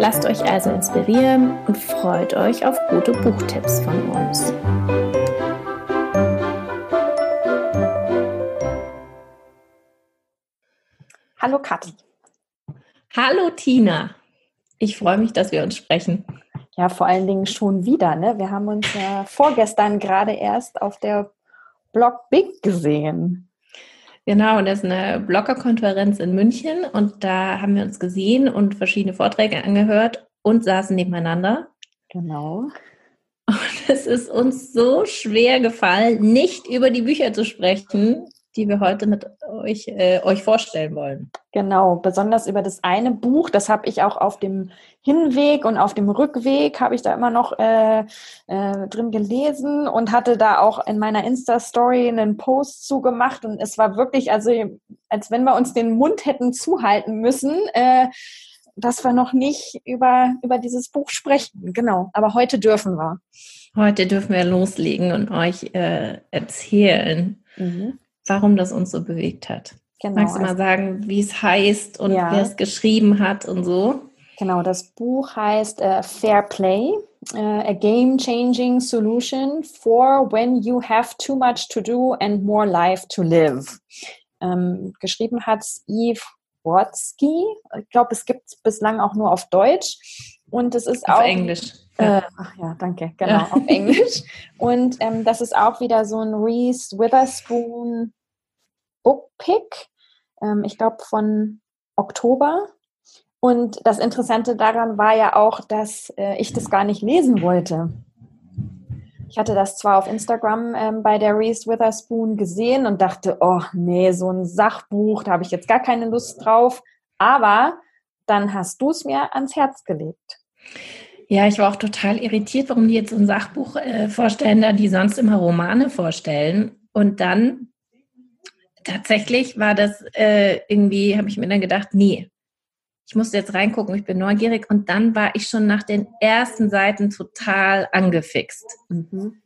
Lasst euch also inspirieren und freut euch auf gute Buchtipps von uns. Hallo Kathi. Hallo Tina. Ich freue mich, dass wir uns sprechen. Ja, vor allen Dingen schon wieder. Ne? Wir haben uns ja vorgestern gerade erst auf der Blog Big gesehen. Genau, das ist eine Bloggerkonferenz in München und da haben wir uns gesehen und verschiedene Vorträge angehört und saßen nebeneinander. Genau. Und es ist uns so schwer gefallen, nicht über die Bücher zu sprechen, die wir heute mit euch, äh, euch vorstellen wollen. Genau, besonders über das eine Buch, das habe ich auch auf dem Hinweg und auf dem Rückweg habe ich da immer noch äh, äh, drin gelesen und hatte da auch in meiner Insta-Story einen Post zugemacht und es war wirklich, also als wenn wir uns den Mund hätten zuhalten müssen, äh, dass wir noch nicht über, über dieses Buch sprechen. Genau, aber heute dürfen wir. Heute dürfen wir loslegen und euch äh, erzählen. Mhm warum das uns so bewegt hat. Genau. Magst du mal also sagen, wie es heißt und ja. wer es geschrieben hat und so? Genau, das Buch heißt uh, Fair Play, uh, a game-changing solution for when you have too much to do and more life to live. Ähm, geschrieben hat Eve Watsky. Ich glaube, es gibt es bislang auch nur auf Deutsch. Und es ist auf auch. Englisch. Äh, ach ja, danke, genau, ja. auf Englisch. Und ähm, das ist auch wieder so ein Reese Witherspoon Bookpick, ähm, ich glaube von Oktober. Und das Interessante daran war ja auch, dass äh, ich das gar nicht lesen wollte. Ich hatte das zwar auf Instagram ähm, bei der Reese Witherspoon gesehen und dachte, oh nee, so ein Sachbuch, da habe ich jetzt gar keine Lust drauf. Aber dann hast du es mir ans Herz gelegt. Ja, ich war auch total irritiert, warum die jetzt so ein Sachbuch äh, vorstellen, da die sonst immer Romane vorstellen. Und dann tatsächlich war das äh, irgendwie, habe ich mir dann gedacht, nee, ich musste jetzt reingucken, ich bin neugierig. Und dann war ich schon nach den ersten Seiten total angefixt. Mhm.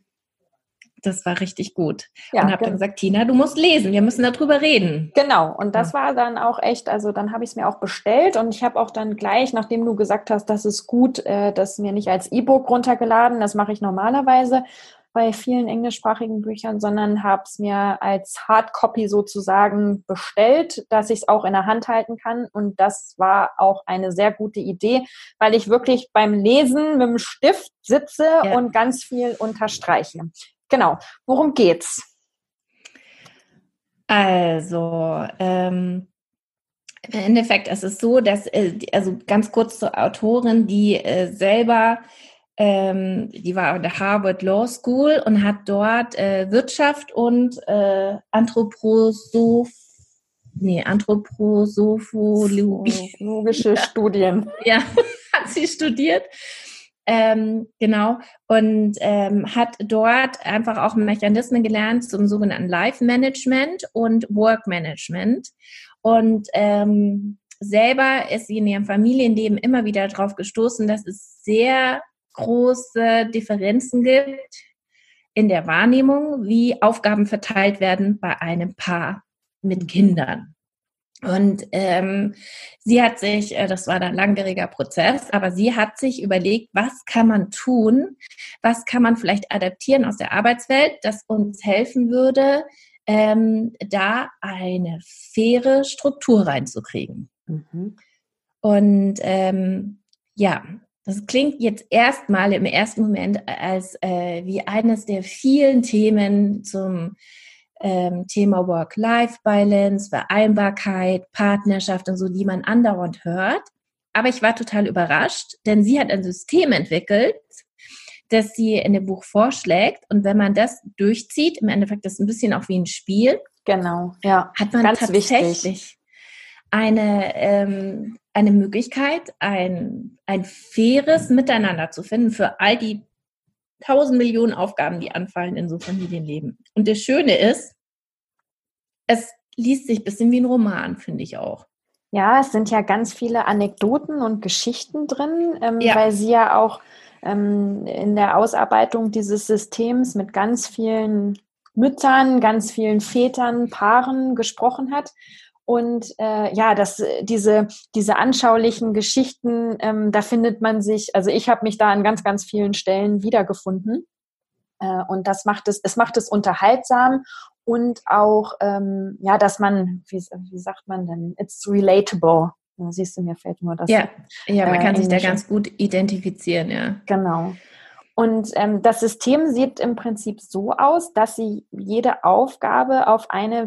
Das war richtig gut. Ja, und habe dann gesagt, Tina, du musst lesen, wir müssen darüber reden. Genau, und das ja. war dann auch echt, also dann habe ich es mir auch bestellt und ich habe auch dann gleich, nachdem du gesagt hast, das ist gut, äh, das mir nicht als E-Book runtergeladen, das mache ich normalerweise, bei vielen englischsprachigen Büchern, sondern habe es mir als Hardcopy sozusagen bestellt, dass ich es auch in der Hand halten kann. Und das war auch eine sehr gute Idee, weil ich wirklich beim Lesen mit dem Stift sitze ja. und ganz viel unterstreiche. Genau. Worum geht's? Also, ähm, im Endeffekt ist es so, dass, äh, also ganz kurz zur Autorin, die äh, selber ähm, die war an der Harvard Law School und hat dort äh, Wirtschaft und äh, Anthroposoph nee, Anthroposophologische Studien. Ja, hat sie studiert. Ähm, genau. Und ähm, hat dort einfach auch Mechanismen gelernt zum sogenannten Life Management und Work Management. Und ähm, selber ist sie in ihrem Familienleben immer wieder darauf gestoßen, dass es sehr große Differenzen gibt in der Wahrnehmung, wie Aufgaben verteilt werden bei einem Paar mit Kindern. Und ähm, sie hat sich, äh, das war ein langwieriger Prozess, aber sie hat sich überlegt, was kann man tun, was kann man vielleicht adaptieren aus der Arbeitswelt, das uns helfen würde, ähm, da eine faire Struktur reinzukriegen. Mhm. Und ähm, ja, das klingt jetzt erstmal im ersten Moment als äh, wie eines der vielen Themen zum ähm, Thema Work-Life-Balance, Vereinbarkeit, Partnerschaft und so, die man andauernd hört. Aber ich war total überrascht, denn sie hat ein System entwickelt, das sie in dem Buch vorschlägt. Und wenn man das durchzieht, im Endeffekt ist es ein bisschen auch wie ein Spiel. Genau, ja. Hat man tatsächlich wichtig. eine ähm, eine Möglichkeit, ein, ein faires Miteinander zu finden für all die tausend Millionen Aufgaben, die anfallen in so Familienleben. Und das Schöne ist, es liest sich ein bisschen wie ein Roman, finde ich auch. Ja, es sind ja ganz viele Anekdoten und Geschichten drin, ähm, ja. weil sie ja auch ähm, in der Ausarbeitung dieses Systems mit ganz vielen Müttern, ganz vielen Vätern, Paaren gesprochen hat. Und äh, ja, das, diese, diese anschaulichen Geschichten, ähm, da findet man sich, also ich habe mich da an ganz, ganz vielen Stellen wiedergefunden. Äh, und das macht es, es macht es unterhaltsam und auch, ähm, ja, dass man, wie, wie sagt man denn, it's relatable. Da siehst du, mir fällt nur das. Ja, ja man äh, kann sich da ganz gut identifizieren, ja. Genau. Und ähm, das System sieht im Prinzip so aus, dass sie jede Aufgabe auf eine,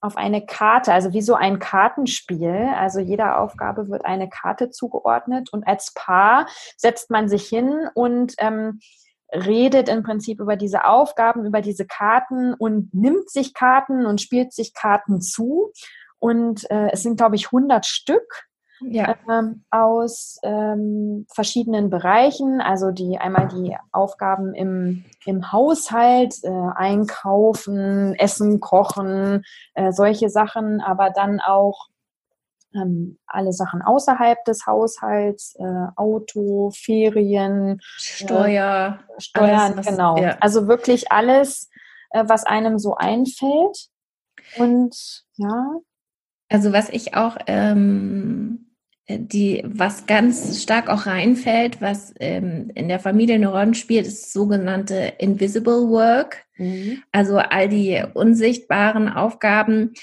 auf eine Karte, also wie so ein Kartenspiel, also jeder Aufgabe wird eine Karte zugeordnet und als Paar setzt man sich hin und ähm, redet im Prinzip über diese Aufgaben, über diese Karten und nimmt sich Karten und spielt sich Karten zu. Und äh, es sind, glaube ich, 100 Stück ja. ähm, aus ähm, verschiedenen Bereichen. Also die einmal die Aufgaben im, im Haushalt, äh, einkaufen, essen, kochen, äh, solche Sachen, aber dann auch ähm, alle Sachen außerhalb des Haushalts, äh, Auto, Ferien, Steuer, äh, Steuern, alles, was, genau. Ja. Also wirklich alles, äh, was einem so einfällt. Und ja. Also was ich auch ähm, die, was ganz stark auch reinfällt, was ähm, in der Familie eine Rolle spielt, ist sogenannte Invisible Work. Mhm. Also all die unsichtbaren Aufgaben,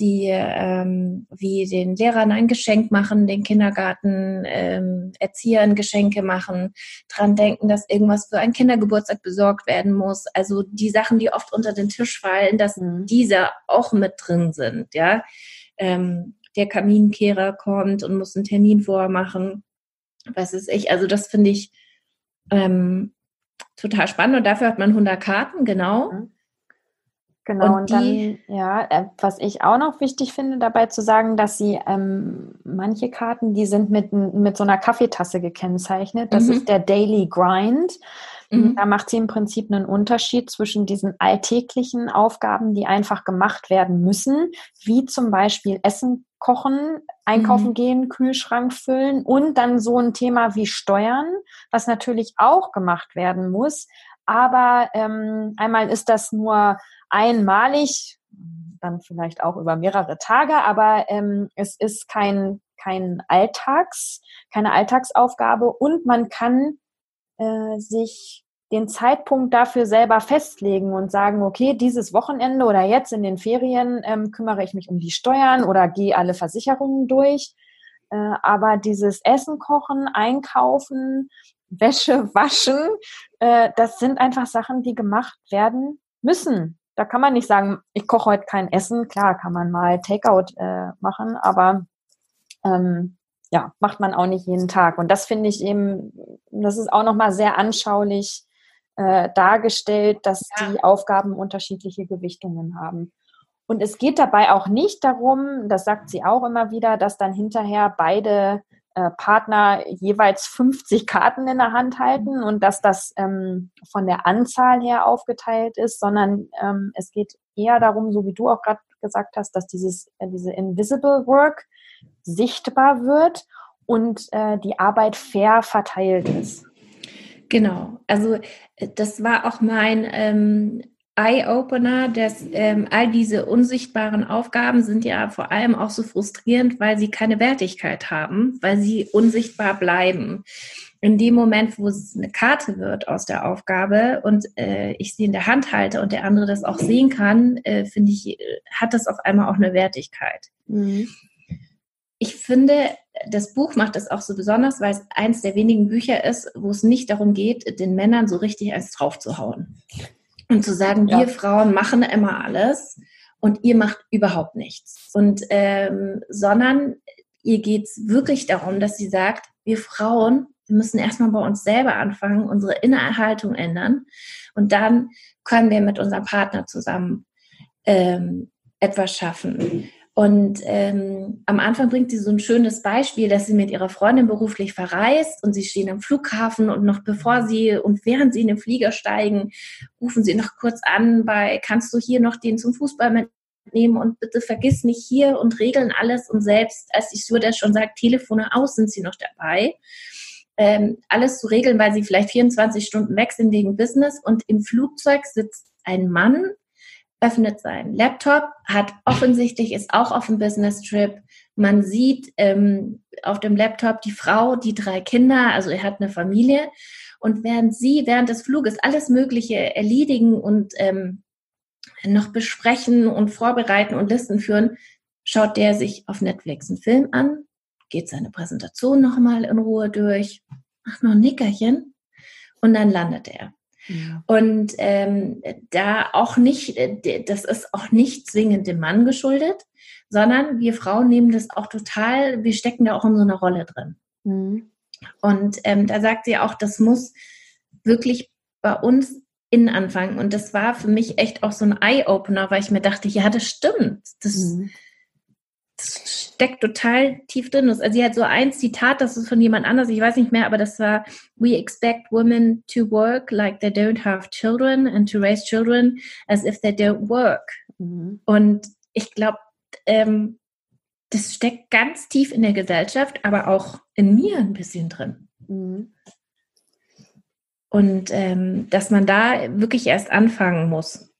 die ähm, wie den Lehrern ein Geschenk machen, den Kindergarten ähm, Erziehern Geschenke machen, dran denken, dass irgendwas für einen Kindergeburtstag besorgt werden muss. Also die Sachen, die oft unter den Tisch fallen, dass mhm. diese auch mit drin sind, ja. Ähm, der Kaminkehrer kommt und muss einen Termin vormachen. Was ist ich? Also das finde ich ähm, total spannend und dafür hat man 100 Karten, genau. Mhm. Genau, und, und dann, ja, äh, was ich auch noch wichtig finde, dabei zu sagen, dass sie ähm, manche Karten, die sind mit, mit so einer Kaffeetasse gekennzeichnet. Das mhm. ist der Daily Grind. Mhm. Da macht sie im Prinzip einen Unterschied zwischen diesen alltäglichen Aufgaben, die einfach gemacht werden müssen, wie zum Beispiel Essen kochen, einkaufen mhm. gehen, Kühlschrank füllen und dann so ein Thema wie Steuern, was natürlich auch gemacht werden muss. Aber ähm, einmal ist das nur einmalig, dann vielleicht auch über mehrere Tage, aber ähm, es ist kein, kein Alltags, keine Alltagsaufgabe und man kann äh, sich den Zeitpunkt dafür selber festlegen und sagen, okay, dieses Wochenende oder jetzt in den Ferien ähm, kümmere ich mich um die Steuern oder gehe alle Versicherungen durch. Äh, aber dieses Essen kochen, einkaufen, Wäsche waschen, äh, das sind einfach Sachen, die gemacht werden müssen. Da kann man nicht sagen, ich koche heute kein Essen. Klar, kann man mal Takeout äh, machen, aber ähm, ja, macht man auch nicht jeden Tag. Und das finde ich eben, das ist auch nochmal sehr anschaulich äh, dargestellt, dass ja. die Aufgaben unterschiedliche Gewichtungen haben. Und es geht dabei auch nicht darum, das sagt sie auch immer wieder, dass dann hinterher beide äh, Partner jeweils 50 Karten in der Hand halten und dass das ähm, von der Anzahl her aufgeteilt ist, sondern ähm, es geht eher darum, so wie du auch gerade gesagt hast, dass dieses, äh, diese Invisible Work sichtbar wird und äh, die Arbeit fair verteilt ist. Genau, also äh, das war auch mein ähm, Eye-Opener, dass ähm, all diese unsichtbaren Aufgaben sind ja vor allem auch so frustrierend, weil sie keine Wertigkeit haben, weil sie unsichtbar bleiben. In dem Moment, wo es eine Karte wird aus der Aufgabe und äh, ich sie in der Hand halte und der andere das auch sehen kann, äh, finde ich, hat das auf einmal auch eine Wertigkeit. Mhm. Ich finde, das Buch macht es auch so besonders, weil es eins der wenigen Bücher ist, wo es nicht darum geht, den Männern so richtig eins draufzuhauen. Und zu sagen, ja. wir Frauen machen immer alles und ihr macht überhaupt nichts. Und ähm, sondern ihr geht es wirklich darum, dass sie sagt, wir Frauen, wir müssen erstmal bei uns selber anfangen, unsere Innerhaltung ändern und dann können wir mit unserem Partner zusammen ähm, etwas schaffen. Und ähm, am Anfang bringt sie so ein schönes Beispiel, dass sie mit ihrer Freundin beruflich verreist und sie stehen am Flughafen und noch bevor sie und während sie in den Flieger steigen, rufen sie noch kurz an bei, kannst du hier noch den zum Fußball mitnehmen und bitte vergiss nicht hier und regeln alles. Und selbst als die Stewardess schon sagt, Telefone aus, sind sie noch dabei. Ähm, alles zu regeln, weil sie vielleicht 24 Stunden weg sind wegen Business. Und im Flugzeug sitzt ein Mann öffnet seinen Laptop, hat offensichtlich, ist auch auf dem Business-Trip. Man sieht ähm, auf dem Laptop die Frau, die drei Kinder, also er hat eine Familie. Und während sie während des Fluges alles Mögliche erledigen und ähm, noch besprechen und vorbereiten und Listen führen, schaut der sich auf Netflix einen Film an, geht seine Präsentation nochmal in Ruhe durch, macht noch ein Nickerchen und dann landet er. Und ähm, da auch nicht, äh, das ist auch nicht zwingend dem Mann geschuldet, sondern wir Frauen nehmen das auch total, wir stecken da auch in so einer Rolle drin. Mhm. Und ähm, da sagt sie auch, das muss wirklich bei uns innen anfangen. Und das war für mich echt auch so ein Eye-Opener, weil ich mir dachte, ja, das stimmt. Das, mhm das steckt total tief drin. Also sie hat so ein Zitat, das ist von jemand anders, ich weiß nicht mehr, aber das war, we expect women to work like they don't have children and to raise children as if they don't work. Mhm. Und ich glaube, ähm, das steckt ganz tief in der Gesellschaft, aber auch in mir ein bisschen drin. Mhm. Und ähm, dass man da wirklich erst anfangen muss.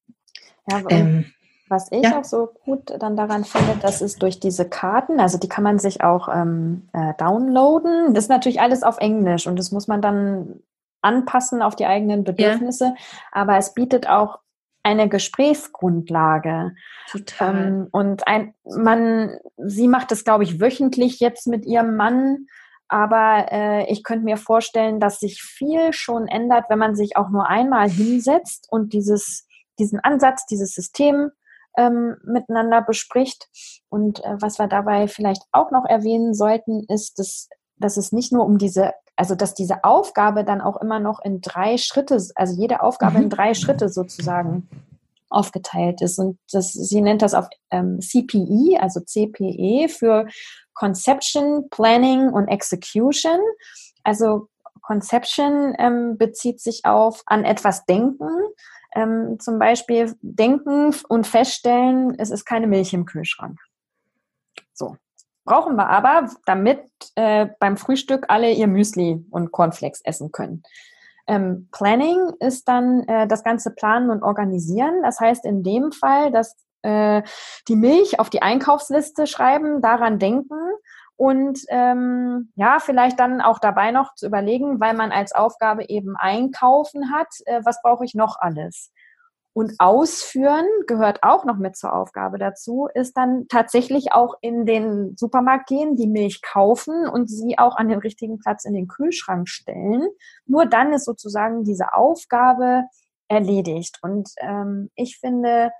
Ja, ähm, was ich ja. auch so gut dann daran finde, das ist durch diese Karten, also die kann man sich auch ähm, äh, downloaden. Das ist natürlich alles auf Englisch und das muss man dann anpassen auf die eigenen Bedürfnisse. Ja. Aber es bietet auch eine Gesprächsgrundlage. Total. Ähm, und ein, man, sie macht das, glaube ich, wöchentlich jetzt mit ihrem Mann. Aber äh, ich könnte mir vorstellen, dass sich viel schon ändert, wenn man sich auch nur einmal hinsetzt und dieses, diesen Ansatz, dieses System ähm, miteinander bespricht. Und äh, was wir dabei vielleicht auch noch erwähnen sollten, ist, dass, dass es nicht nur um diese, also dass diese Aufgabe dann auch immer noch in drei Schritte, also jede Aufgabe mhm. in drei Schritte sozusagen aufgeteilt ist. Und das, sie nennt das auf ähm, CPE, also CPE für Conception, Planning und Execution. Also Conception ähm, bezieht sich auf an etwas denken, ähm, zum Beispiel denken und feststellen, es ist keine Milch im Kühlschrank. So. Brauchen wir aber, damit äh, beim Frühstück alle ihr Müsli und Cornflakes essen können. Ähm, Planning ist dann äh, das ganze Planen und Organisieren. Das heißt in dem Fall, dass äh, die Milch auf die Einkaufsliste schreiben, daran denken und ähm, ja, vielleicht dann auch dabei noch zu überlegen, weil man als Aufgabe eben einkaufen hat, äh, was brauche ich noch alles? Und ausführen gehört auch noch mit zur Aufgabe dazu, ist dann tatsächlich auch in den Supermarkt gehen, die Milch kaufen und sie auch an den richtigen Platz in den Kühlschrank stellen. Nur dann ist sozusagen diese Aufgabe erledigt. Und ähm, ich finde,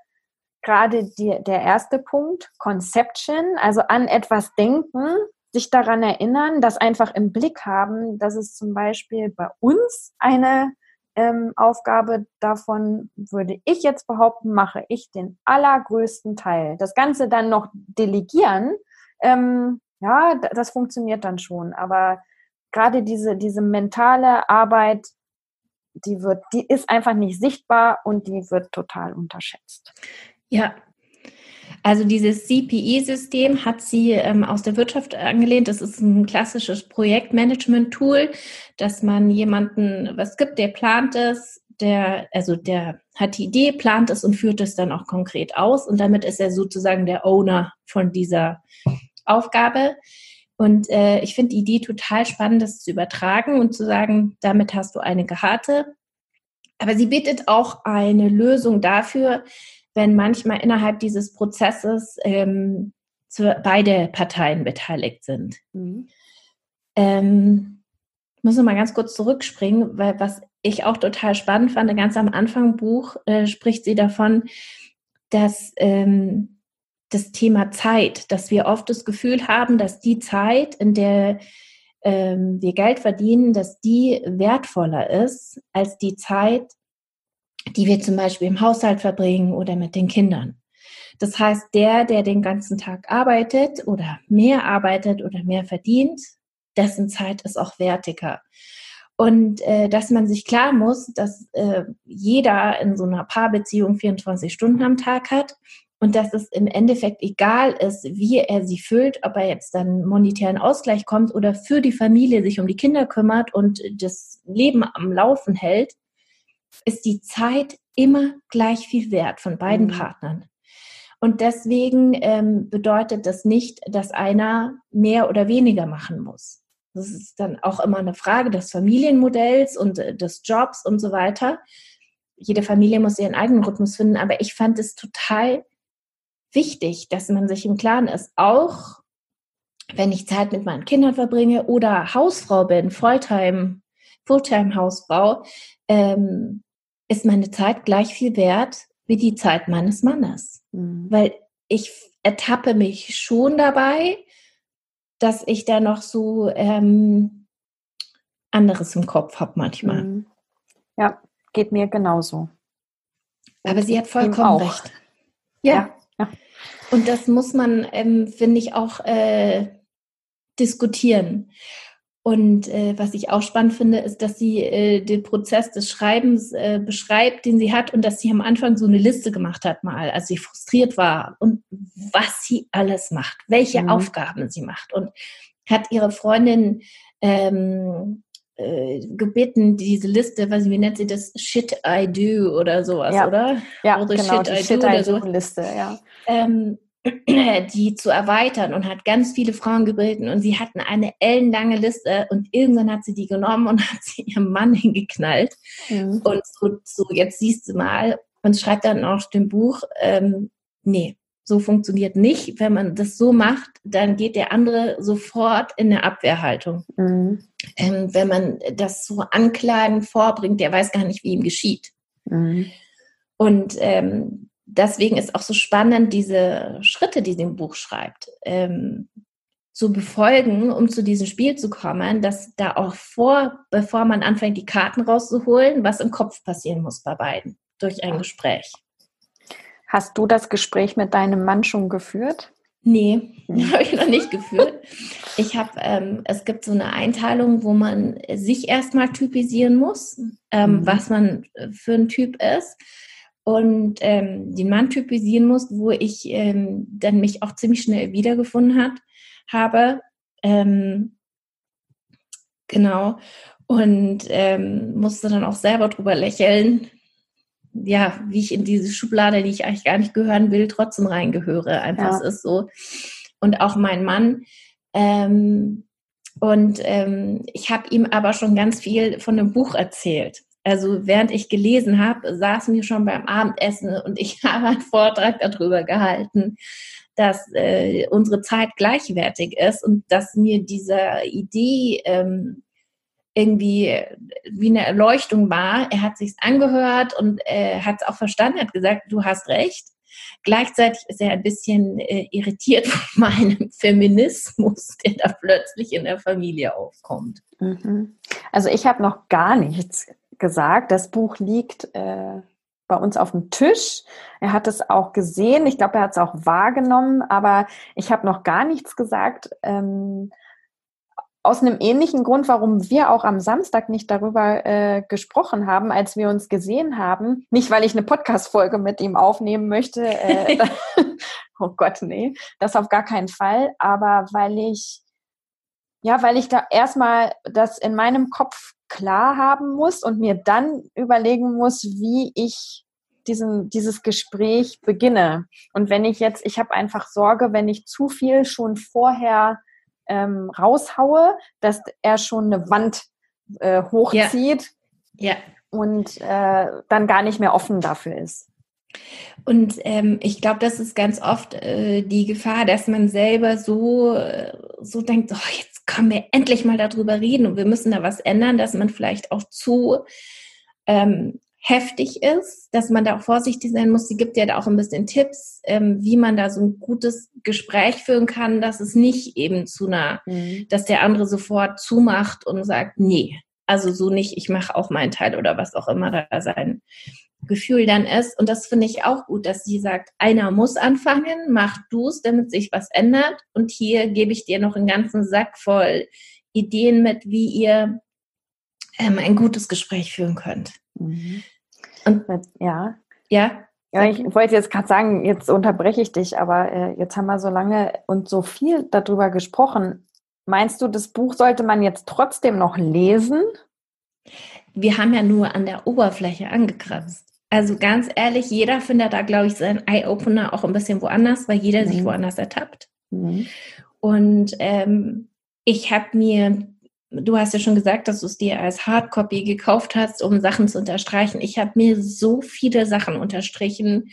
gerade die, der erste Punkt, Conception, also an etwas denken, sich daran erinnern, das einfach im Blick haben, dass es zum Beispiel bei uns eine ähm, Aufgabe davon, würde ich jetzt behaupten, mache ich den allergrößten Teil. Das Ganze dann noch delegieren, ähm, ja, das funktioniert dann schon. Aber gerade diese, diese mentale Arbeit, die wird, die ist einfach nicht sichtbar und die wird total unterschätzt. Ja. Also dieses CPE-System hat sie ähm, aus der Wirtschaft angelehnt. Das ist ein klassisches Projektmanagement-Tool, dass man jemanden was gibt, der plant es, der, also der hat die Idee, plant es und führt es dann auch konkret aus. Und damit ist er sozusagen der Owner von dieser Aufgabe. Und äh, ich finde die Idee total spannend, das zu übertragen und zu sagen, damit hast du eine Karte. Aber sie bietet auch eine Lösung dafür, wenn manchmal innerhalb dieses Prozesses ähm, zu, beide Parteien beteiligt sind. Mhm. Ähm, ich muss noch mal ganz kurz zurückspringen, weil was ich auch total spannend fand, ganz am Anfang Buch äh, spricht sie davon, dass ähm, das Thema Zeit, dass wir oft das Gefühl haben, dass die Zeit, in der ähm, wir Geld verdienen, dass die wertvoller ist als die Zeit, die wir zum Beispiel im Haushalt verbringen oder mit den Kindern. Das heißt, der, der den ganzen Tag arbeitet oder mehr arbeitet oder mehr verdient, dessen Zeit ist auch wertiger. Und äh, dass man sich klar muss, dass äh, jeder in so einer Paarbeziehung 24 Stunden am Tag hat und dass es im Endeffekt egal ist, wie er sie füllt, ob er jetzt dann monetären Ausgleich kommt oder für die Familie sich um die Kinder kümmert und das Leben am Laufen hält, ist die Zeit immer gleich viel wert von beiden mhm. Partnern. Und deswegen ähm, bedeutet das nicht, dass einer mehr oder weniger machen muss. Das ist dann auch immer eine Frage des Familienmodells und äh, des Jobs und so weiter. Jede Familie muss ihren eigenen Rhythmus finden, aber ich fand es total wichtig, dass man sich im Klaren ist, auch wenn ich Zeit mit meinen Kindern verbringe oder Hausfrau bin, Volltime, Fulltime-Hausfrau, ähm, ist meine Zeit gleich viel wert wie die Zeit meines Mannes. Mhm. Weil ich ertappe mich schon dabei, dass ich da noch so ähm, anderes im Kopf habe manchmal. Mhm. Ja, geht mir genauso. Aber sie hat vollkommen recht. Ja. ja. ja. Und das muss man, ähm, finde ich, auch äh, diskutieren. Und äh, was ich auch spannend finde, ist, dass sie äh, den Prozess des Schreibens äh, beschreibt, den sie hat und dass sie am Anfang so eine Liste gemacht hat mal, als sie frustriert war und was sie alles macht, welche mhm. Aufgaben sie macht und hat ihre Freundin ähm, äh, gebeten, diese Liste, was wie nennt sie das, Shit I Do oder sowas, ja. oder? Ja, oder genau, Shit die I Shit Do I Do Liste, ja. Ähm, die zu erweitern und hat ganz viele Frauen gebeten und sie hatten eine ellenlange Liste und irgendwann hat sie die genommen und hat sie ihrem Mann hingeknallt mhm. und so, so, jetzt siehst du mal und schreibt dann auch dem Buch, ähm, nee, so funktioniert nicht. Wenn man das so macht, dann geht der andere sofort in eine Abwehrhaltung. Mhm. Ähm, wenn man das so anklagen vorbringt, der weiß gar nicht, wie ihm geschieht. Mhm. Und ähm, deswegen ist auch so spannend, diese Schritte, die sie im Buch schreibt, ähm, zu befolgen, um zu diesem Spiel zu kommen, dass da auch vor, bevor man anfängt, die Karten rauszuholen, was im Kopf passieren muss bei beiden durch ein Gespräch. Hast du das Gespräch mit deinem Mann schon geführt? Nee, habe ich noch nicht geführt. Ich habe, ähm, es gibt so eine Einteilung, wo man sich erstmal typisieren muss, ähm, mhm. was man für ein Typ ist und ähm, den Mann typisieren muss, wo ich ähm, dann mich auch ziemlich schnell wiedergefunden hat, habe. Ähm, genau. Und ähm, musste dann auch selber drüber lächeln, ja, wie ich in diese Schublade, die ich eigentlich gar nicht gehören will, trotzdem reingehöre. Einfach ja. es ist so. Und auch mein Mann. Ähm, und ähm, ich habe ihm aber schon ganz viel von dem Buch erzählt. Also während ich gelesen habe, saßen wir schon beim Abendessen und ich habe einen Vortrag darüber gehalten, dass äh, unsere Zeit gleichwertig ist und dass mir diese Idee ähm, irgendwie wie eine Erleuchtung war. Er hat sich's angehört und äh, hat es auch verstanden, hat gesagt, du hast recht. Gleichzeitig ist er ein bisschen äh, irritiert von meinem Feminismus, der da plötzlich in der Familie aufkommt. Mhm. Also ich habe noch gar nichts gesagt. Das Buch liegt äh, bei uns auf dem Tisch. Er hat es auch gesehen. Ich glaube, er hat es auch wahrgenommen, aber ich habe noch gar nichts gesagt. Ähm, aus einem ähnlichen Grund, warum wir auch am Samstag nicht darüber äh, gesprochen haben, als wir uns gesehen haben. Nicht, weil ich eine Podcast-Folge mit ihm aufnehmen möchte. Äh, oh Gott, nee, das auf gar keinen Fall. Aber weil ich, ja, weil ich da erstmal das in meinem Kopf klar haben muss und mir dann überlegen muss, wie ich diesen, dieses Gespräch beginne. Und wenn ich jetzt, ich habe einfach Sorge, wenn ich zu viel schon vorher ähm, raushaue, dass er schon eine Wand äh, hochzieht ja. ja. und äh, dann gar nicht mehr offen dafür ist. Und ähm, ich glaube, das ist ganz oft äh, die Gefahr, dass man selber so, äh, so denkt, oh, jetzt können wir endlich mal darüber reden und wir müssen da was ändern, dass man vielleicht auch zu ähm, heftig ist, dass man da auch vorsichtig sein muss. Sie gibt ja da auch ein bisschen Tipps, ähm, wie man da so ein gutes Gespräch führen kann, dass es nicht eben zu einer, mhm. dass der andere sofort zumacht und sagt, nee, also so nicht, ich mache auch meinen Teil oder was auch immer da sein Gefühl dann ist, und das finde ich auch gut, dass sie sagt, einer muss anfangen, mach du es, damit sich was ändert. Und hier gebe ich dir noch einen ganzen Sack voll Ideen mit, wie ihr ähm, ein gutes Gespräch führen könnt. Mhm. Und ja. Ja. Ja, ich wollte jetzt gerade sagen, jetzt unterbreche ich dich, aber äh, jetzt haben wir so lange und so viel darüber gesprochen. Meinst du, das Buch sollte man jetzt trotzdem noch lesen? Wir haben ja nur an der Oberfläche angekratzt. Also ganz ehrlich, jeder findet da, glaube ich, seinen Eye-Opener auch ein bisschen woanders, weil jeder mhm. sich woanders ertappt. Mhm. Und ähm, ich habe mir du hast ja schon gesagt, dass du es dir als Hardcopy gekauft hast, um Sachen zu unterstreichen. Ich habe mir so viele Sachen unterstrichen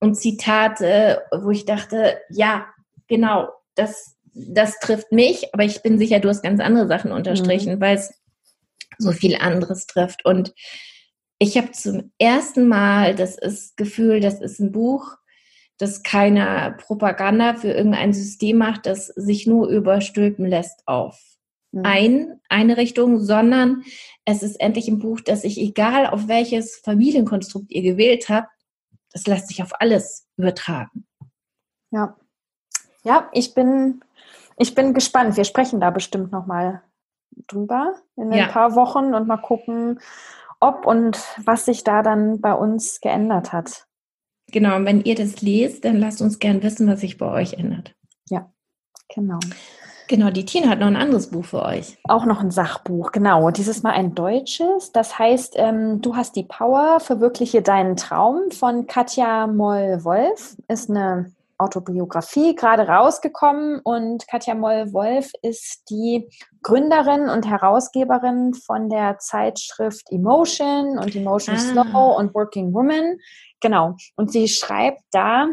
und Zitate, wo ich dachte, ja, genau, das, das trifft mich, aber ich bin sicher, du hast ganz andere Sachen unterstrichen, mhm. weil es so viel anderes trifft. Und ich habe zum ersten Mal das ist Gefühl, das ist ein Buch, das keine Propaganda für irgendein System macht, das sich nur überstülpen lässt auf Mhm. ein, eine Richtung, sondern es ist endlich ein Buch, das ich, egal auf welches Familienkonstrukt ihr gewählt habt, das lässt sich auf alles übertragen. Ja. Ja, ich bin, ich bin gespannt. Wir sprechen da bestimmt nochmal drüber in ein ja. paar Wochen und mal gucken, ob und was sich da dann bei uns geändert hat. Genau, und wenn ihr das lest, dann lasst uns gern wissen, was sich bei euch ändert. Ja, genau. Genau, die Tina hat noch ein anderes Buch für euch. Auch noch ein Sachbuch, genau. Dieses Mal ein deutsches. Das heißt, ähm, Du hast die Power, verwirkliche deinen Traum von Katja Moll-Wolf. Ist eine Autobiografie gerade rausgekommen und Katja Moll-Wolf ist die Gründerin und Herausgeberin von der Zeitschrift Emotion und Emotion ah. Slow und Working Woman. Genau. Und sie schreibt da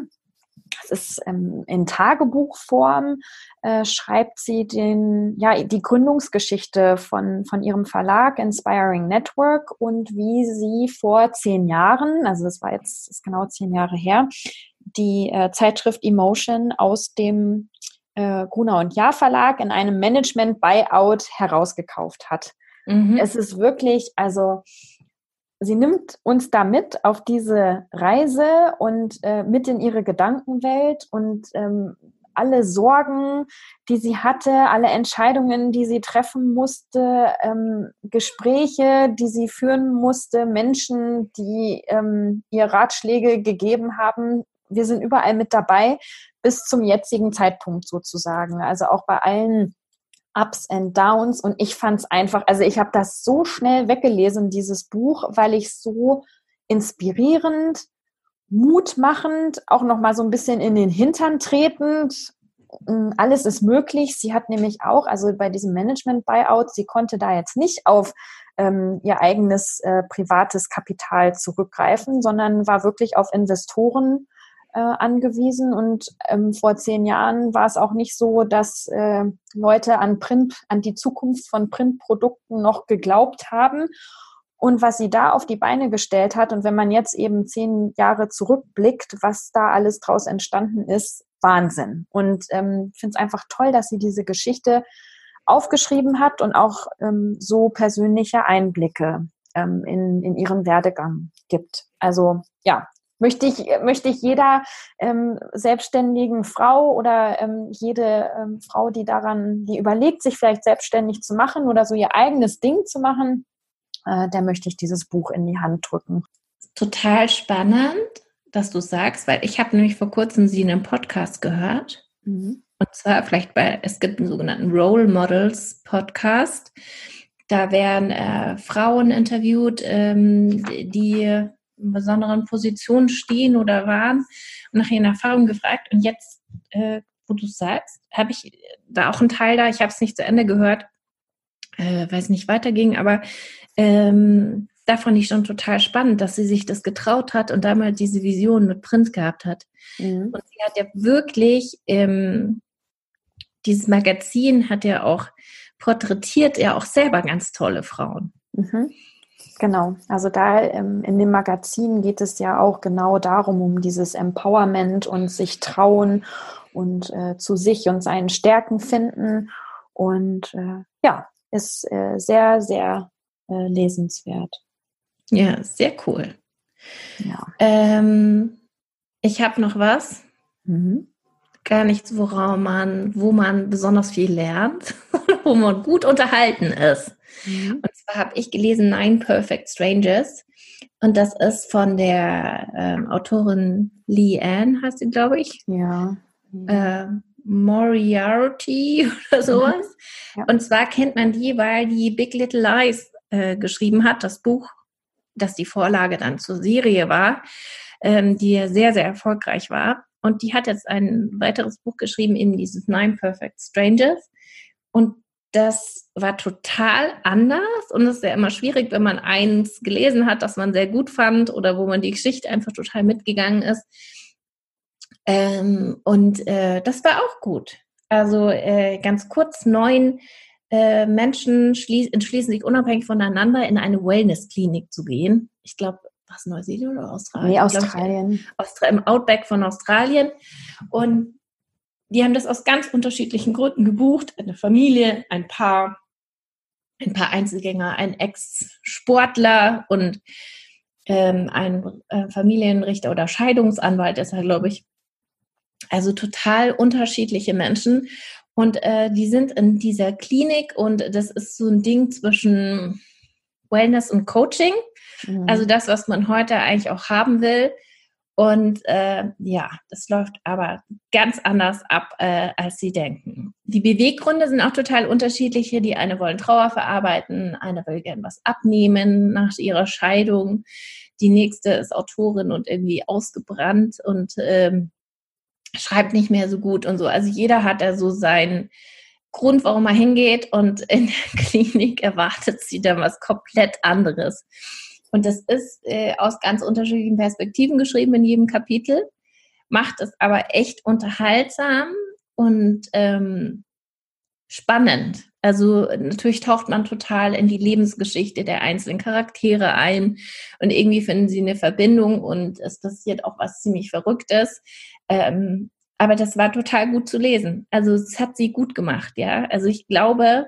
das ist ähm, in Tagebuchform, äh, schreibt sie den, ja, die Gründungsgeschichte von, von ihrem Verlag Inspiring Network und wie sie vor zehn Jahren, also das war jetzt ist genau zehn Jahre her, die äh, Zeitschrift Emotion aus dem äh, Gruner und Jahr Verlag in einem Management Buyout herausgekauft hat. Mhm. Es ist wirklich, also sie nimmt uns da mit auf diese Reise und äh, mit in ihre Gedankenwelt und ähm, alle Sorgen, die sie hatte, alle Entscheidungen, die sie treffen musste, ähm, Gespräche, die sie führen musste, Menschen, die ähm, ihr Ratschläge gegeben haben. Wir sind überall mit dabei bis zum jetzigen Zeitpunkt sozusagen. Also auch bei allen Ups and Downs und ich fand es einfach, also ich habe das so schnell weggelesen, dieses Buch, weil ich so inspirierend, mutmachend, auch nochmal so ein bisschen in den Hintern tretend, hm, alles ist möglich. Sie hat nämlich auch, also bei diesem Management-Buyout, sie konnte da jetzt nicht auf ähm, ihr eigenes äh, privates Kapital zurückgreifen, sondern war wirklich auf Investoren äh, angewiesen. Und ähm, vor zehn Jahren war es auch nicht so, dass äh, Leute an Print, an die Zukunft von Printprodukten noch geglaubt haben. Und was sie da auf die Beine gestellt hat, und wenn man jetzt eben zehn Jahre zurückblickt, was da alles draus entstanden ist, Wahnsinn. Und ähm, finde es einfach toll, dass sie diese Geschichte aufgeschrieben hat und auch ähm, so persönliche Einblicke ähm, in, in ihren Werdegang gibt. Also ja, möchte ich, möchte ich jeder ähm, selbstständigen Frau oder ähm, jede ähm, Frau, die daran, die überlegt, sich vielleicht selbstständig zu machen oder so ihr eigenes Ding zu machen, äh, der möchte ich dieses Buch in die Hand drücken. Total spannend, dass du sagst, weil ich habe nämlich vor kurzem sie in einem Podcast gehört. Mhm. Und zwar vielleicht bei, es gibt einen sogenannten Role Models Podcast. Da werden äh, Frauen interviewt, ähm, die besonderen Positionen stehen oder waren und nach ihren Erfahrungen gefragt. Und jetzt, äh, wo du sagst, habe ich da auch einen Teil da, ich habe es nicht zu Ende gehört, äh, weil es nicht weiterging, aber ähm, da fand ich schon total spannend, dass sie sich das getraut hat und damals diese Vision mit Print gehabt hat. Mhm. Und sie hat ja wirklich, ähm, dieses Magazin hat ja auch porträtiert ja auch selber ganz tolle Frauen. Mhm. Genau, also da ähm, in dem Magazin geht es ja auch genau darum, um dieses Empowerment und sich trauen und äh, zu sich und seinen Stärken finden. Und äh, ja, ist äh, sehr, sehr äh, lesenswert. Ja, sehr cool. Ja. Ähm, ich habe noch was. Mhm. Gar nichts, worauf man, wo man besonders viel lernt, wo man gut unterhalten ist. Mhm. Und zwar habe ich gelesen Nine Perfect Strangers. Und das ist von der ähm, Autorin Lee Ann, heißt sie, glaube ich. Ja. Äh, Moriarty oder sowas. Ja. Und zwar kennt man die, weil die Big Little Lies äh, geschrieben hat, das Buch, das die Vorlage dann zur Serie war, ähm, die sehr, sehr erfolgreich war. Und die hat jetzt ein weiteres Buch geschrieben, eben dieses Nine Perfect Strangers. Und das war total anders und es ist ja immer schwierig, wenn man eins gelesen hat, das man sehr gut fand oder wo man die Geschichte einfach total mitgegangen ist. Ähm, und äh, das war auch gut. Also äh, ganz kurz, neun äh, Menschen entschließen sich unabhängig voneinander in eine Wellness-Klinik zu gehen. Ich glaube, was Neuseeland oder Australien? Nee, Australien. Ich, Im Outback von Australien. Und die haben das aus ganz unterschiedlichen Gründen gebucht. Eine Familie, ein Paar, ein paar Einzelgänger, ein Ex-Sportler und ähm, ein äh, Familienrichter oder Scheidungsanwalt ist er, glaube ich. Also total unterschiedliche Menschen. Und äh, die sind in dieser Klinik und das ist so ein Ding zwischen Wellness und Coaching. Mhm. Also das, was man heute eigentlich auch haben will. Und äh, ja, das läuft aber ganz anders ab, äh, als Sie denken. Die Beweggründe sind auch total unterschiedliche. Die eine wollen Trauer verarbeiten, eine will gern was abnehmen nach ihrer Scheidung. Die nächste ist Autorin und irgendwie ausgebrannt und ähm, schreibt nicht mehr so gut und so. Also jeder hat da so seinen Grund, warum er hingeht und in der Klinik erwartet sie dann was komplett anderes. Und das ist äh, aus ganz unterschiedlichen Perspektiven geschrieben in jedem Kapitel, macht es aber echt unterhaltsam und ähm, spannend. Also natürlich taucht man total in die Lebensgeschichte der einzelnen Charaktere ein und irgendwie finden sie eine Verbindung und es passiert auch was ziemlich Verrücktes. Ähm, aber das war total gut zu lesen. Also es hat sie gut gemacht, ja. Also ich glaube,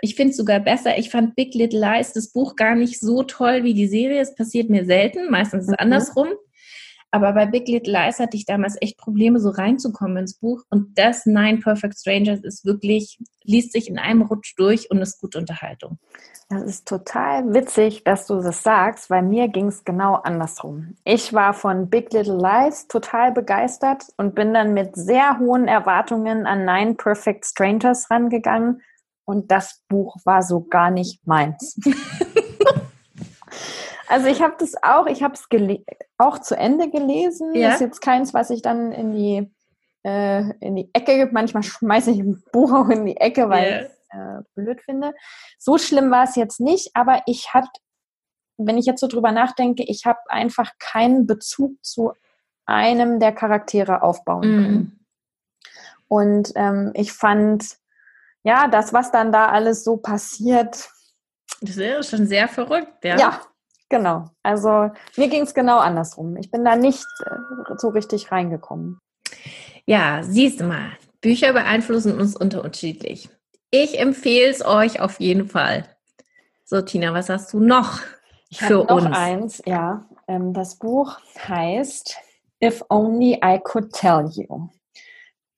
ich finde es sogar besser. Ich fand Big Little Lies, das Buch, gar nicht so toll wie die Serie. Es passiert mir selten. Meistens ist es mhm. andersrum. Aber bei Big Little Lies hatte ich damals echt Probleme, so reinzukommen ins Buch. Und das Nine Perfect Strangers ist wirklich, liest sich in einem Rutsch durch und ist gute Unterhaltung. Das ist total witzig, dass du das sagst, weil mir ging es genau andersrum. Ich war von Big Little Lies total begeistert und bin dann mit sehr hohen Erwartungen an Nine Perfect Strangers rangegangen und das Buch war so gar nicht meins. also ich habe das auch, ich habe es auch zu Ende gelesen. Ja. Das ist jetzt keins, was ich dann in die äh, in die Ecke, manchmal schmeiße ich ein Buch auch in die Ecke, weil yeah. ich es äh, blöd finde. So schlimm war es jetzt nicht, aber ich hatte, wenn ich jetzt so drüber nachdenke, ich habe einfach keinen Bezug zu einem der Charaktere aufbauen können. Mm. Und ähm, ich fand ja, das, was dann da alles so passiert. Das ist schon sehr verrückt, ja. Ja, genau. Also mir ging es genau andersrum. Ich bin da nicht äh, so richtig reingekommen. Ja, siehst du mal, Bücher beeinflussen uns unterschiedlich. Ich empfehle es euch auf jeden Fall. So, Tina, was hast du noch ich für noch uns? eins, ja. Ähm, das Buch heißt If Only I Could Tell You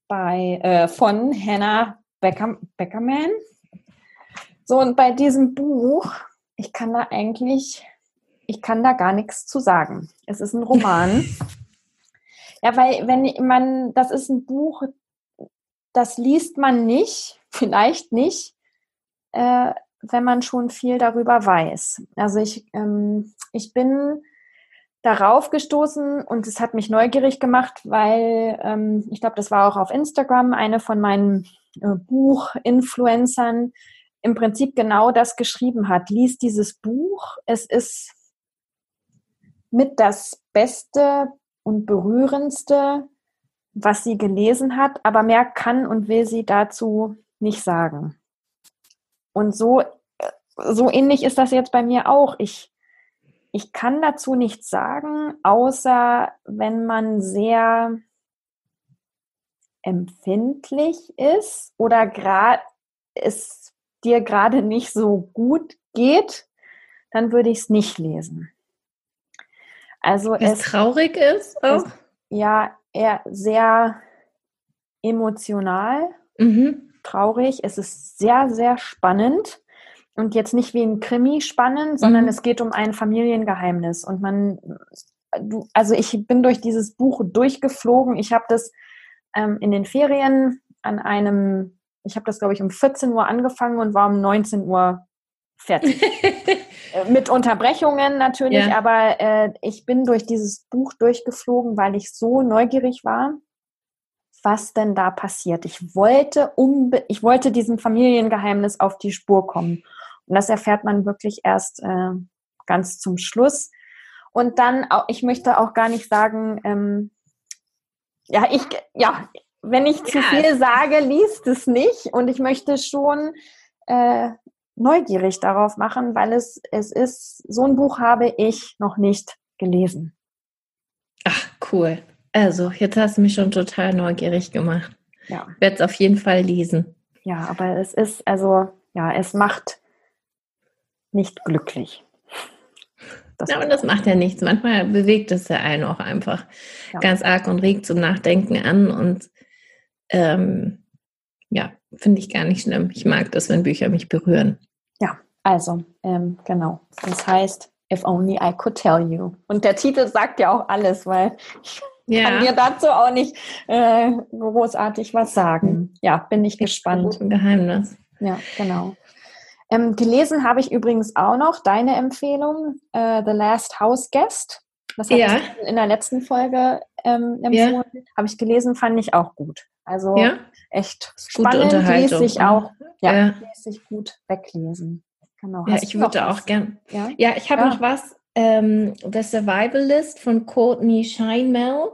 bei, äh, von Hannah Becker, Beckerman. So, und bei diesem Buch, ich kann da eigentlich, ich kann da gar nichts zu sagen. Es ist ein Roman. ja, weil wenn man, das ist ein Buch, das liest man nicht, vielleicht nicht, äh, wenn man schon viel darüber weiß. Also ich, ähm, ich bin darauf gestoßen und es hat mich neugierig gemacht, weil ähm, ich glaube, das war auch auf Instagram eine von meinen Buch-Influencern im Prinzip genau das geschrieben hat. Lies dieses Buch. Es ist mit das Beste und Berührendste, was sie gelesen hat, aber mehr kann und will sie dazu nicht sagen. Und so, äh, so ähnlich ist das jetzt bei mir auch. Ich, ich kann dazu nichts sagen, außer wenn man sehr empfindlich ist oder gerade es dir gerade nicht so gut geht, dann würde ich es nicht lesen. Also es, es traurig ist auch? Es, ja, eher sehr emotional, mhm. traurig. Es ist sehr, sehr spannend und jetzt nicht wie ein Krimi spannend, sondern mhm. es geht um ein Familiengeheimnis und man, also ich bin durch dieses Buch durchgeflogen. Ich habe das ähm, in den Ferien an einem, ich habe das glaube ich um 14 Uhr angefangen und war um 19 Uhr fertig. Äh, mit Unterbrechungen natürlich, ja. aber äh, ich bin durch dieses Buch durchgeflogen, weil ich so neugierig war, was denn da passiert. Ich wollte, unbe ich wollte diesem Familiengeheimnis auf die Spur kommen. Und das erfährt man wirklich erst äh, ganz zum Schluss. Und dann, ich möchte auch gar nicht sagen, ähm, ja, ich, ja, wenn ich ja. zu viel sage, liest es nicht. Und ich möchte schon äh, neugierig darauf machen, weil es, es ist, so ein Buch habe ich noch nicht gelesen. Ach, cool. Also, jetzt hast du mich schon total neugierig gemacht. Ja. Ich werde es auf jeden Fall lesen. Ja, aber es ist, also, ja, es macht nicht glücklich. Das ja, und das macht ja nichts. Manchmal bewegt es ja einen auch einfach ja. ganz arg und regt zum Nachdenken an. Und ähm, ja, finde ich gar nicht schlimm. Ich mag das, wenn Bücher mich berühren. Ja, also, ähm, genau. Das heißt, If Only I Could Tell You. Und der Titel sagt ja auch alles, weil ich ja. kann dir dazu auch nicht äh, großartig was sagen. Ja, bin ich gespannt. Ein Geheimnis. Ja, genau. Ähm, gelesen habe ich übrigens auch noch deine Empfehlung, äh, The Last House Guest. Das habe ja. ich in der letzten Folge ähm, empfohlen. Ja. Habe ich gelesen, fand ich auch gut. Also ja. echt spannend, ließ sich auch ja. Ließ sich gut weglesen. Genau. ja, ich würde auch gern. Ja, ja ich habe noch was. Ähm, The Survivalist von Courtney Scheinmel.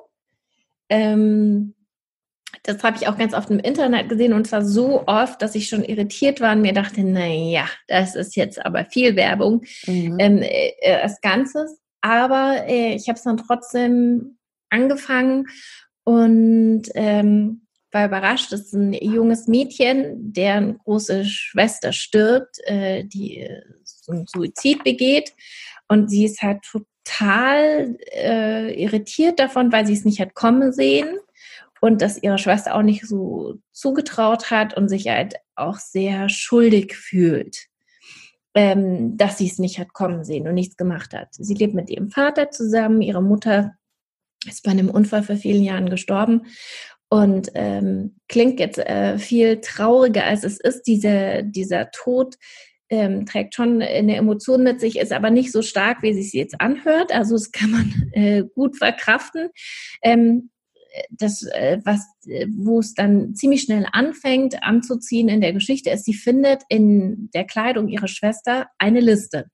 Ähm, das habe ich auch ganz oft im Internet gesehen und zwar so oft, dass ich schon irritiert war und mir dachte, naja, das ist jetzt aber viel Werbung mhm. ähm, äh, äh, als Ganzes. Aber äh, ich habe es dann trotzdem angefangen und ähm, war überrascht. Das ist ein junges Mädchen, deren große Schwester stirbt, äh, die äh, so einen Suizid begeht. Und sie ist halt total äh, irritiert davon, weil sie es nicht hat kommen sehen und dass ihre Schwester auch nicht so zugetraut hat und sich halt auch sehr schuldig fühlt, ähm, dass sie es nicht hat kommen sehen und nichts gemacht hat. Sie lebt mit ihrem Vater zusammen, ihre Mutter ist bei einem Unfall vor vielen Jahren gestorben und ähm, klingt jetzt äh, viel trauriger, als es ist. Diese, dieser Tod ähm, trägt schon eine Emotion mit sich, ist aber nicht so stark, wie es sich jetzt anhört. Also das kann man äh, gut verkraften. Ähm, das, äh, was, äh, wo es dann ziemlich schnell anfängt anzuziehen in der Geschichte, ist, sie findet in der Kleidung ihrer Schwester eine Liste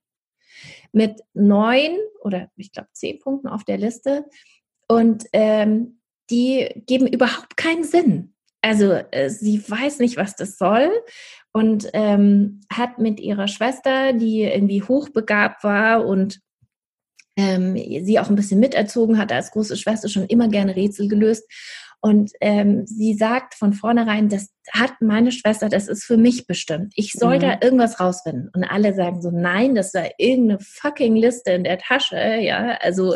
mit neun oder ich glaube zehn Punkten auf der Liste und ähm, die geben überhaupt keinen Sinn. Also äh, sie weiß nicht, was das soll und ähm, hat mit ihrer Schwester, die irgendwie hochbegabt war und ähm, sie auch ein bisschen miterzogen hat als große Schwester, schon immer gerne Rätsel gelöst. Und ähm, sie sagt von vornherein, das hat meine Schwester, das ist für mich bestimmt. Ich soll mhm. da irgendwas rausfinden. Und alle sagen so, nein, das sei irgendeine fucking Liste in der Tasche. Ja, also.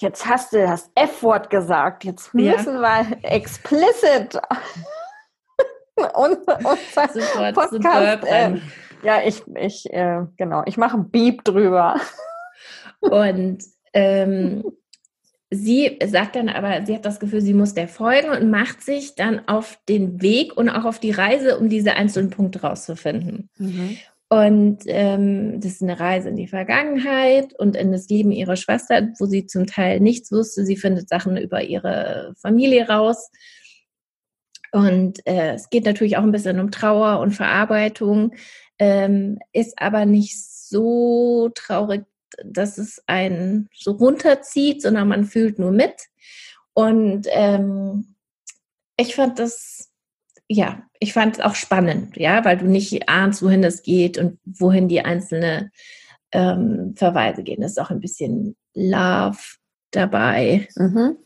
Jetzt hast du das F-Wort gesagt. Jetzt müssen ja. wir explicit und, unser Podcast. Äh, ja, ich, ich, äh, genau, ich mache ein Beep drüber. Und ähm, sie sagt dann aber, sie hat das Gefühl, sie muss der folgen und macht sich dann auf den Weg und auch auf die Reise, um diese einzelnen Punkte rauszufinden. Mhm. Und ähm, das ist eine Reise in die Vergangenheit und in das Leben ihrer Schwester, wo sie zum Teil nichts wusste. Sie findet Sachen über ihre Familie raus. Und äh, es geht natürlich auch ein bisschen um Trauer und Verarbeitung, ähm, ist aber nicht so traurig, dass es einen so runterzieht, sondern man fühlt nur mit. Und ähm, ich fand das, ja, ich fand es auch spannend, ja, weil du nicht ahnst, wohin es geht und wohin die einzelnen ähm, Verweise gehen. Es ist auch ein bisschen Love dabei mhm.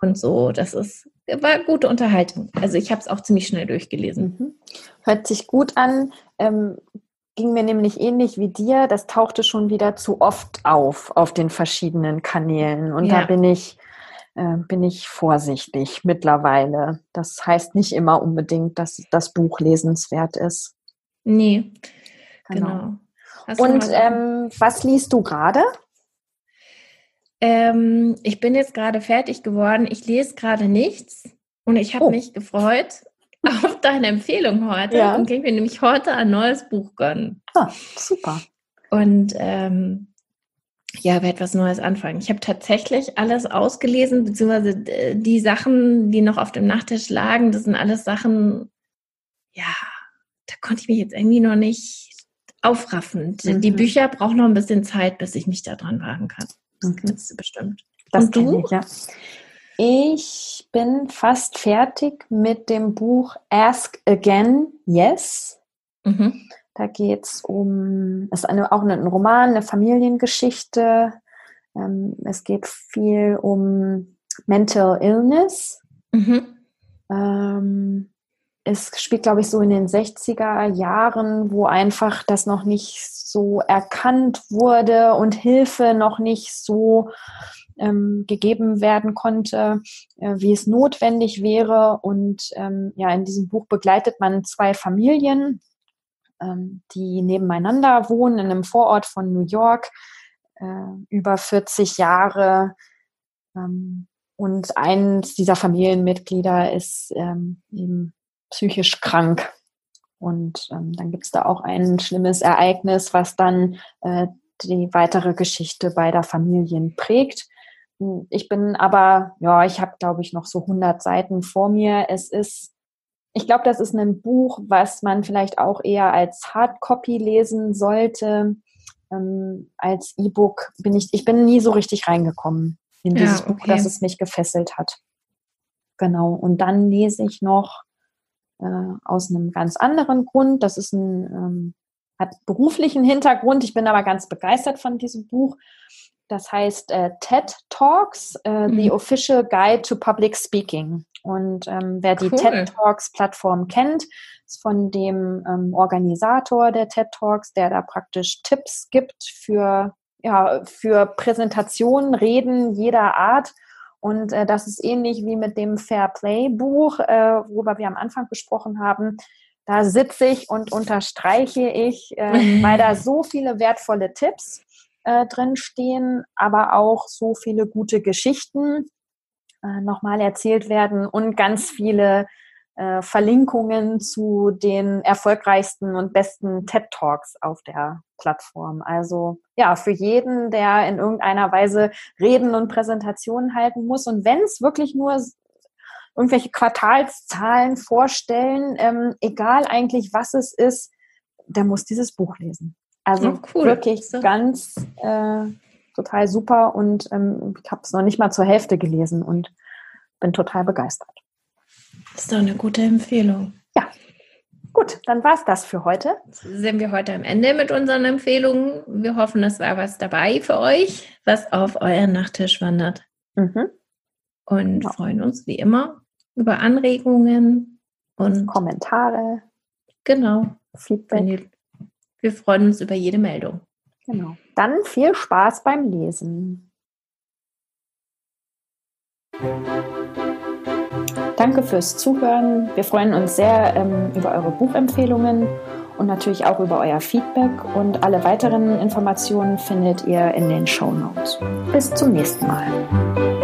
und so. Das ist war gute Unterhaltung. Also ich habe es auch ziemlich schnell durchgelesen. Mhm. Hört sich gut an. Ähm, ging mir nämlich ähnlich wie dir. Das tauchte schon wieder zu oft auf auf den verschiedenen Kanälen. Und ja. da bin ich, äh, bin ich vorsichtig mittlerweile. Das heißt nicht immer unbedingt, dass das Buch lesenswert ist. Nee, genau. genau. Und ähm, was liest du gerade? Ähm, ich bin jetzt gerade fertig geworden. Ich lese gerade nichts und ich habe oh. mich gefreut auf deine Empfehlung heute ja. und ging mir nämlich heute ein neues Buch gönnen. Ah, super. Und ähm, ja, werde etwas Neues anfangen. Ich habe tatsächlich alles ausgelesen, beziehungsweise äh, die Sachen, die noch auf dem Nachttisch lagen, das sind alles Sachen, ja, da konnte ich mich jetzt irgendwie noch nicht aufraffen. Mhm. Die Bücher brauchen noch ein bisschen Zeit, bis ich mich da dran wagen kann. Das mhm. kennst du bestimmt. Das kenne ich, ja. Ich bin fast fertig mit dem Buch Ask Again Yes. Mhm. Da geht es um, es ist eine, auch ein Roman, eine Familiengeschichte. Ähm, es geht viel um Mental Illness. Mhm. Ähm, es spielt, glaube ich, so in den 60er Jahren, wo einfach das noch nicht so erkannt wurde und Hilfe noch nicht so ähm, gegeben werden konnte, äh, wie es notwendig wäre. Und ähm, ja, in diesem Buch begleitet man zwei Familien, ähm, die nebeneinander wohnen in einem Vorort von New York, äh, über 40 Jahre. Ähm, und eins dieser Familienmitglieder ist ähm, eben psychisch krank. Und ähm, dann gibt es da auch ein schlimmes Ereignis, was dann äh, die weitere Geschichte beider Familien prägt. Ich bin aber, ja, ich habe, glaube ich, noch so 100 Seiten vor mir. Es ist, ich glaube, das ist ein Buch, was man vielleicht auch eher als Hardcopy lesen sollte. Ähm, als E-Book bin ich, ich bin nie so richtig reingekommen in dieses ja, okay. Buch, dass es mich gefesselt hat. Genau. Und dann lese ich noch äh, aus einem ganz anderen Grund. Das ist ein, ähm, hat beruflichen Hintergrund. Ich bin aber ganz begeistert von diesem Buch. Das heißt äh, TED Talks, äh, mhm. The Official Guide to Public Speaking. Und ähm, wer die TED Talks Plattform kennt, ist von dem ähm, Organisator der TED Talks, der da praktisch Tipps gibt für, ja, für Präsentationen, Reden jeder Art. Und äh, das ist ähnlich wie mit dem Fair Play Buch, äh, worüber wir am Anfang gesprochen haben. Da sitze ich und unterstreiche ich, äh, weil da so viele wertvolle Tipps äh, drin stehen, aber auch so viele gute Geschichten äh, nochmal erzählt werden und ganz viele äh, Verlinkungen zu den erfolgreichsten und besten TED Talks auf der Plattform. Also ja, für jeden, der in irgendeiner Weise Reden und Präsentationen halten muss. Und wenn es wirklich nur irgendwelche Quartalszahlen vorstellen, ähm, egal eigentlich was es ist, der muss dieses Buch lesen. Also oh, cool. wirklich so. ganz äh, total super und ähm, ich habe es noch nicht mal zur Hälfte gelesen und bin total begeistert. Das ist doch eine gute Empfehlung. Ja. Gut, dann war es das für heute. Sind wir heute am Ende mit unseren Empfehlungen. Wir hoffen, es war was dabei für euch, was auf euren Nachttisch wandert. Mhm. Und genau. freuen uns wie immer über Anregungen und Kommentare. Genau. Feedback. Wir freuen uns über jede Meldung. Genau. Dann viel Spaß beim Lesen. Danke fürs Zuhören. Wir freuen uns sehr ähm, über eure Buchempfehlungen und natürlich auch über euer Feedback. Und alle weiteren Informationen findet ihr in den Show Notes. Bis zum nächsten Mal.